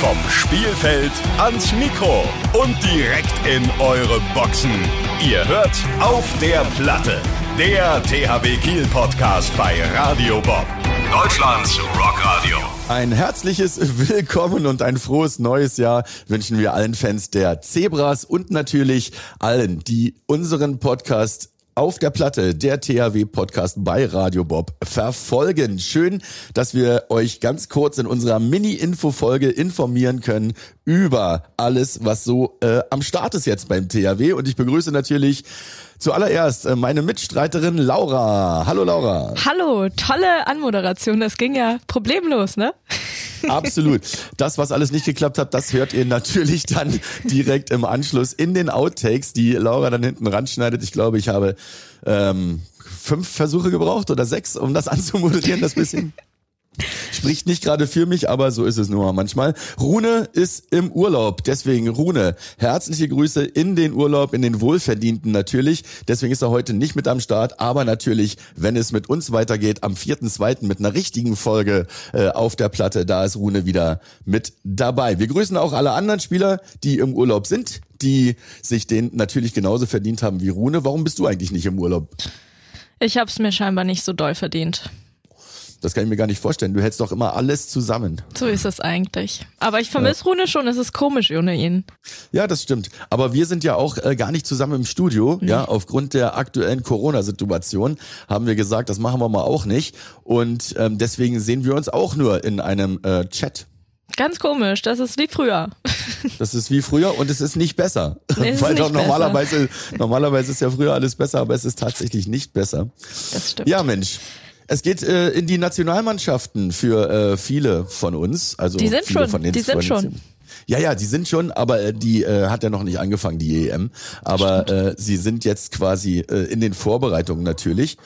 Vom Spielfeld ans Mikro und direkt in eure Boxen. Ihr hört auf der Platte. Der THW Kiel Podcast bei Radio Bob. Deutschlands Rockradio. Ein herzliches Willkommen und ein frohes neues Jahr wünschen wir allen Fans der Zebras und natürlich allen, die unseren Podcast auf der Platte, der THW-Podcast bei Radio Bob, verfolgen. Schön, dass wir euch ganz kurz in unserer Mini-Info-Folge informieren können über alles, was so äh, am Start ist jetzt beim THW. Und ich begrüße natürlich Zuallererst äh, meine Mitstreiterin Laura. Hallo Laura. Hallo, tolle Anmoderation. Das ging ja problemlos, ne? Absolut. Das, was alles nicht geklappt hat, das hört ihr natürlich dann direkt im Anschluss in den Outtakes, die Laura dann hinten ranschneidet. Ich glaube, ich habe ähm, fünf Versuche gebraucht oder sechs, um das anzumoderieren, das bisschen. Spricht nicht gerade für mich, aber so ist es nur manchmal. Rune ist im Urlaub. Deswegen, Rune, herzliche Grüße in den Urlaub, in den Wohlverdienten natürlich. Deswegen ist er heute nicht mit am Start. Aber natürlich, wenn es mit uns weitergeht, am 4.2. mit einer richtigen Folge äh, auf der Platte, da ist Rune wieder mit dabei. Wir grüßen auch alle anderen Spieler, die im Urlaub sind, die sich den natürlich genauso verdient haben wie Rune. Warum bist du eigentlich nicht im Urlaub? Ich habe es mir scheinbar nicht so doll verdient. Das kann ich mir gar nicht vorstellen. Du hältst doch immer alles zusammen. So ist es eigentlich. Aber ich vermisse ja. Rune schon. Es ist komisch ohne ihn. Ja, das stimmt. Aber wir sind ja auch äh, gar nicht zusammen im Studio. Nee. Ja, aufgrund der aktuellen Corona-Situation haben wir gesagt, das machen wir mal auch nicht. Und ähm, deswegen sehen wir uns auch nur in einem äh, Chat. Ganz komisch, das ist wie früher. Das ist wie früher und es ist nicht besser. Nee, Weil doch normalerweise, normalerweise ist ja früher alles besser, aber es ist tatsächlich nicht besser. Das stimmt. Ja, Mensch. Es geht äh, in die Nationalmannschaften für äh, viele von uns. Also die sind viele schon. Von den die sind schon. Ja, ja, die sind schon, aber äh, die äh, hat ja noch nicht angefangen, die EM. Aber äh, sie sind jetzt quasi äh, in den Vorbereitungen natürlich.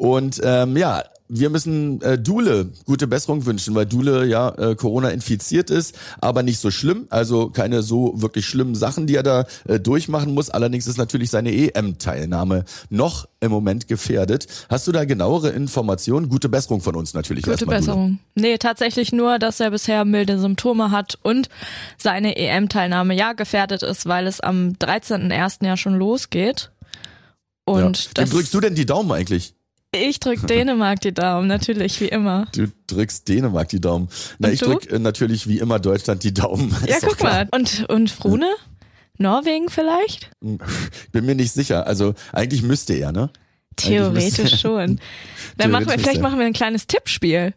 Und ähm, ja, wir müssen äh, Dule gute Besserung wünschen, weil Dule ja äh, Corona infiziert ist, aber nicht so schlimm, also keine so wirklich schlimmen Sachen, die er da äh, durchmachen muss. Allerdings ist natürlich seine EM-Teilnahme noch im Moment gefährdet. Hast du da genauere Informationen? Gute Besserung von uns natürlich. Gute Besserung. Dule. Nee, tatsächlich nur, dass er bisher milde Symptome hat und seine EM-Teilnahme ja gefährdet ist, weil es am 13.01. ja schon losgeht. Und ja. Wem drückst du denn die Daumen eigentlich? Ich drück Dänemark die Daumen, natürlich, wie immer. Du drückst Dänemark die Daumen. Na, und ich du? drück äh, natürlich wie immer Deutschland die Daumen. Ja, guck mal. Und, und Frune? Norwegen vielleicht? Bin mir nicht sicher. Also eigentlich müsste er, ne? Theoretisch schon. Dann machen wir, vielleicht machen wir ein kleines Tippspiel.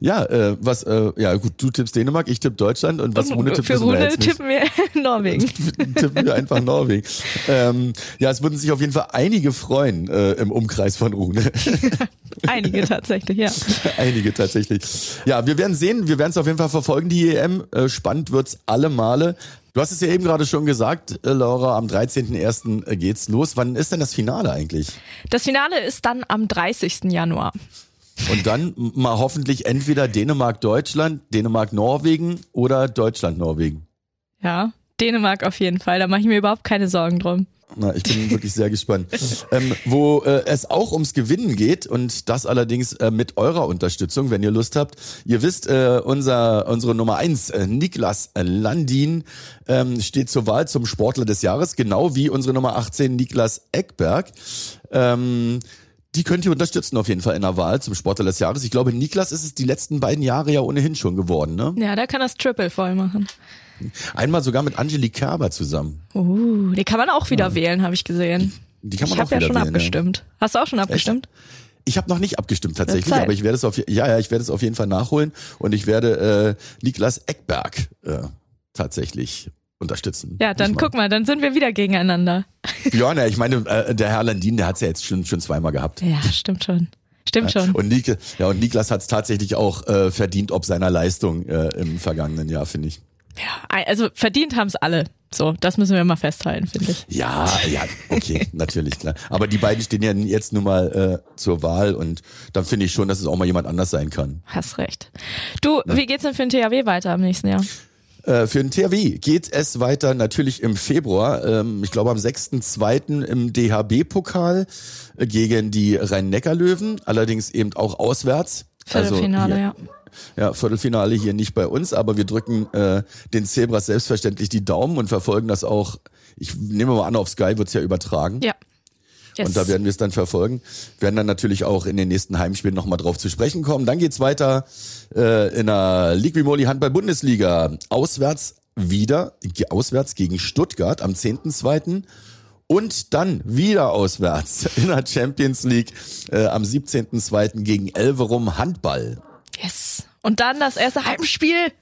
Ja, äh, was, äh, ja gut, du tippst Dänemark, ich tippe Deutschland und was Rune tippt, Für Rune tippen wir Norwegen. tippen wir einfach Norwegen. Ähm, ja, es würden sich auf jeden Fall einige freuen äh, im Umkreis von Rune. einige tatsächlich, ja. einige tatsächlich. Ja, wir werden sehen, wir werden es auf jeden Fall verfolgen, die EM. Äh, spannend wird's alle Male. Du hast es ja eben gerade schon gesagt, äh, Laura, am 13.01. Äh, geht's los. Wann ist denn das Finale eigentlich? Das Finale ist dann am 30. Januar. Und dann mal hoffentlich entweder Dänemark-Deutschland, Dänemark-Norwegen oder Deutschland-Norwegen. Ja, Dänemark auf jeden Fall. Da mache ich mir überhaupt keine Sorgen drum. Na, ich bin wirklich sehr gespannt. Ähm, wo äh, es auch ums Gewinnen geht und das allerdings äh, mit eurer Unterstützung, wenn ihr Lust habt. Ihr wisst, äh, unser, unsere Nummer eins, äh, Niklas Landin, ähm, steht zur Wahl zum Sportler des Jahres, genau wie unsere Nummer 18, Niklas Eckberg. Ähm, die könnt ihr unterstützen auf jeden Fall in der Wahl zum Sportler des Jahres. Ich glaube, Niklas ist es die letzten beiden Jahre ja ohnehin schon geworden, ne? Ja, der kann das Triple voll machen. Einmal sogar mit Angelique Kerber zusammen. Uh, die kann man auch wieder ja. wählen, habe ich gesehen. Die kann man ich habe ja schon wählen, abgestimmt. Ja. Hast du auch schon abgestimmt? Echt? Ich habe noch nicht abgestimmt tatsächlich, aber ich werde es auf ja ja ich werde es auf jeden Fall nachholen und ich werde äh, Niklas Eckberg äh, tatsächlich unterstützen. Ja, dann guck mal, dann sind wir wieder gegeneinander. Ja, ne, ich meine, äh, der Herr Landin, der hat es ja jetzt schon, schon zweimal gehabt. Ja, stimmt schon. Stimmt schon. Und, Nik ja, und Niklas hat es tatsächlich auch äh, verdient, ob seiner Leistung äh, im vergangenen Jahr, finde ich. Ja, also verdient haben es alle. So, das müssen wir mal festhalten, finde ich. Ja, ja, okay, natürlich, klar. Aber die beiden stehen ja jetzt nun mal äh, zur Wahl und dann finde ich schon, dass es auch mal jemand anders sein kann. Hast recht. Du, ja. wie geht's denn für den THW weiter im nächsten Jahr? Äh, für den THW geht es weiter natürlich im Februar. Ähm, ich glaube am 6.2. im DHB-Pokal gegen die Rhein-Neckar-Löwen, allerdings eben auch auswärts. Viertelfinale, also ja. Ja, Viertelfinale hier nicht bei uns, aber wir drücken äh, den Zebras selbstverständlich die Daumen und verfolgen das auch. Ich nehme mal an, auf Sky wird's ja übertragen. Ja. Yes. Und da werden wir es dann verfolgen. Werden dann natürlich auch in den nächsten Heimspielen nochmal drauf zu sprechen kommen. Dann geht's weiter äh, in der Liquimoli Handball Bundesliga. Auswärts wieder, auswärts gegen Stuttgart am 10.2. Und dann wieder auswärts in der Champions League äh, am 17.2. gegen Elverum Handball. yes. Und dann das erste Heimspiel.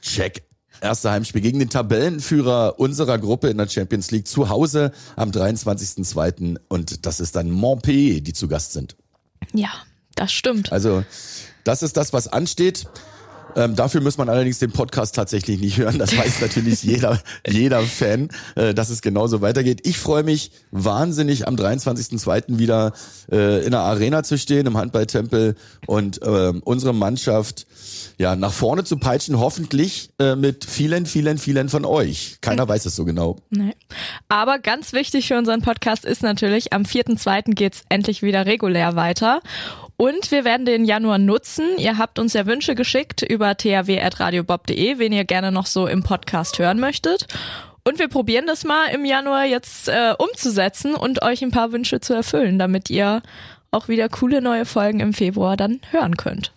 Check. Erste Heimspiel gegen den Tabellenführer unserer Gruppe in der Champions League zu Hause am 23.2. Und das ist dann Montpellier, die zu Gast sind. Ja, das stimmt. Also das ist das, was ansteht. Ähm, dafür muss man allerdings den Podcast tatsächlich nicht hören. Das weiß natürlich jeder, jeder Fan, äh, dass es genauso weitergeht. Ich freue mich wahnsinnig, am 23.02. wieder äh, in der Arena zu stehen, im Handballtempel und ähm, unsere Mannschaft ja nach vorne zu peitschen, hoffentlich äh, mit vielen, vielen, vielen von euch. Keiner weiß es so genau. Nee. Aber ganz wichtig für unseren Podcast ist natürlich, am 4.2. geht's endlich wieder regulär weiter. Und wir werden den Januar nutzen. Ihr habt uns ja Wünsche geschickt über thw.radiobob.de, wen ihr gerne noch so im Podcast hören möchtet. Und wir probieren das mal im Januar jetzt äh, umzusetzen und euch ein paar Wünsche zu erfüllen, damit ihr auch wieder coole neue Folgen im Februar dann hören könnt.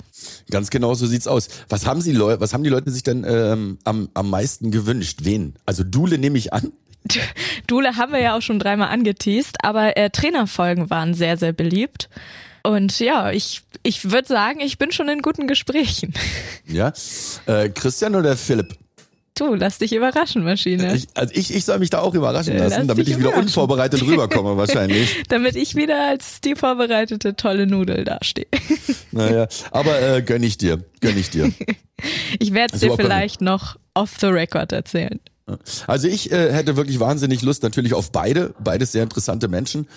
Ganz genau so sieht's aus. Was haben sie was haben die Leute sich denn ähm, am, am meisten gewünscht? Wen? Also Dule nehme ich an. Dule haben wir ja auch schon dreimal angeteased, aber äh, Trainerfolgen waren sehr, sehr beliebt. Und ja, ich, ich würde sagen, ich bin schon in guten Gesprächen. Ja. Äh, Christian oder Philipp? Du, lass dich überraschen, Maschine. Ich, also ich, ich soll mich da auch überraschen Äh, lassen, lass damit ich wieder unvorbereitet rüberkomme wahrscheinlich. Damit ich wieder als die vorbereitete tolle Nudel dastehe. Naja, aber äh, gönn ich dir, gönn ich dir. Ich werde es Also dir vielleicht noch off the record erzählen. Also ich äh, hätte wirklich wahnsinnig Lust natürlich auf beide, beides sehr interessante Menschen,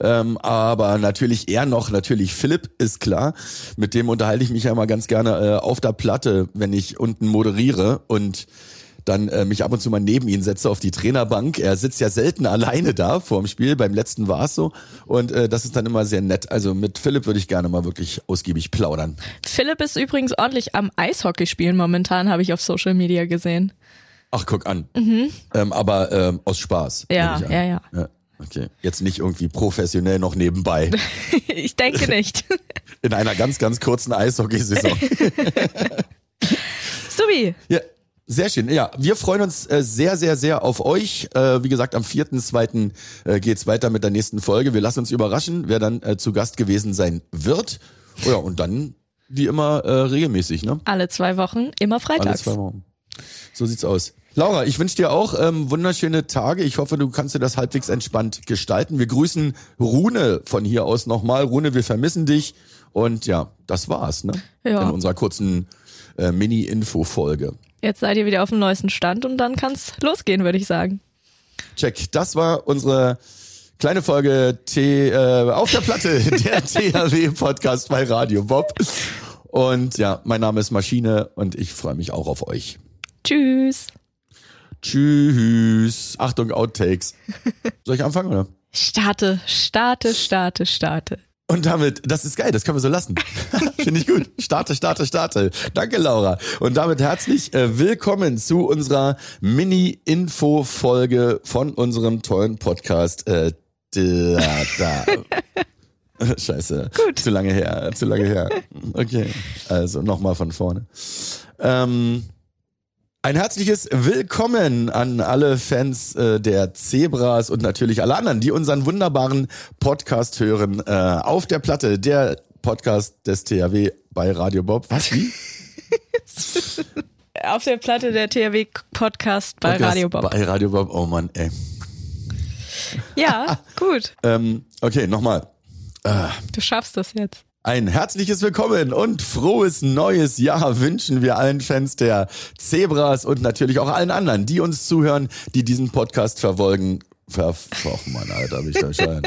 ähm, aber natürlich eher noch natürlich Philipp ist klar, mit dem unterhalte ich mich ja immer ganz gerne äh, auf der Platte, wenn ich unten moderiere und dann äh, mich ab und zu mal neben ihn setze auf die Trainerbank. Er sitzt ja selten alleine da vor dem Spiel, beim letzten war es so und äh, das ist dann immer sehr nett. Also mit Philipp würde ich gerne mal wirklich ausgiebig plaudern. Philipp ist übrigens ordentlich am Eishockey spielen momentan, habe ich auf Social Media gesehen. Ach, guck an. Ähm, aber ähm, aus Spaß. Mhm. Ja, ja, ja. ja. Okay, jetzt nicht irgendwie professionell noch nebenbei. Ich denke nicht. In einer ganz, ganz kurzen Eishockeysaison. Subi, ja, sehr schön. Ja, wir freuen uns äh, sehr, sehr, sehr auf euch. Äh, wie gesagt, am 4.2. Äh, geht's weiter mit der nächsten Folge. Wir lassen uns überraschen, wer dann äh, zu Gast gewesen sein wird. Ja, und dann wie immer äh, regelmäßig, ne? alle zwei Wochen, immer Alle freitags. zwei Wochen. So sieht's aus. Laura, ich wünsche dir auch ähm, wunderschöne Tage. Ich hoffe, du kannst dir das halbwegs entspannt gestalten. Wir grüßen Rune von hier aus nochmal. Rune, wir vermissen dich. Und ja, das war's, ne? Ja. In unserer kurzen äh, Mini-Info-Folge. Jetzt seid ihr wieder auf dem neuesten Stand und dann kann's losgehen, würde ich sagen. Check. Das war unsere kleine Folge T, äh, auf der Platte, der THW-Podcast bei Radio Bob. Und ja, mein Name ist Maschine und ich freue mich auch auf euch. Tschüss. Tschüss. Achtung, Outtakes. Soll ich anfangen, oder? Starte, starte, starte, starte. Und damit, das ist geil, das können wir so lassen. Finde ich gut. Starte, starte, starte. Danke, Laura. Und damit herzlich äh, willkommen zu unserer Mini-Info-Folge von unserem tollen Podcast. Äh, da, da. Scheiße. Gut. Zu lange her, zu lange her. Okay. Also nochmal von vorne. Ähm, ein herzliches Willkommen an alle Fans äh, der Zebras und natürlich alle anderen, die unseren wunderbaren Podcast hören. Äh, auf der Platte, der Podcast des THW bei Radio Bob. Was? Wie? Auf der Platte der THW Podcast bei Podcast Radio Bob. Bei Radio Bob. Oh Mann, ey. Ja, gut. Ähm, okay, nochmal. Du schaffst das jetzt. Ein herzliches Willkommen und frohes neues Jahr wünschen wir allen Fans der Zebras und natürlich auch allen anderen, die uns zuhören, die diesen Podcast verfolgen. Ver Och Mann, Alter, bin ich da schein.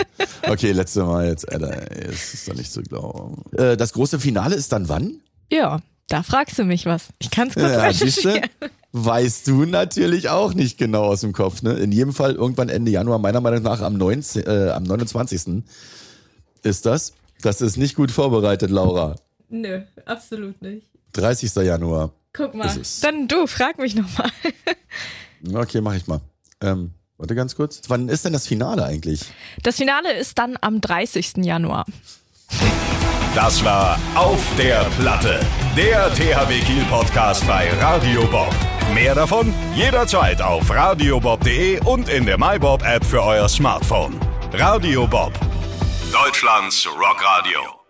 Okay, letzte Mal jetzt, Alter, ey, es ist doch nicht zu glauben. Äh, das große Finale ist dann wann? Ja, da fragst du mich was. Ich kann's kurz Ja, siehste, weißt du natürlich auch nicht genau aus dem Kopf. Ne? In jedem Fall irgendwann Ende Januar, meiner Meinung nach am, 19, äh, am 29. ist das. Das ist nicht gut vorbereitet, Laura. Nö, absolut nicht. 30. Januar. Guck mal. Ist es. Dann du, frag mich nochmal. Okay, mach ich mal. Ähm, warte ganz kurz. Wann ist denn das Finale eigentlich? Das Finale ist dann am 30. Januar. Das war Auf der Platte, der THW Kiel Podcast bei Radio Bob. Mehr davon jederzeit auf radiobob.de und in der MyBob App für euer Smartphone. Radio Bob, Deutschlands Rockradio.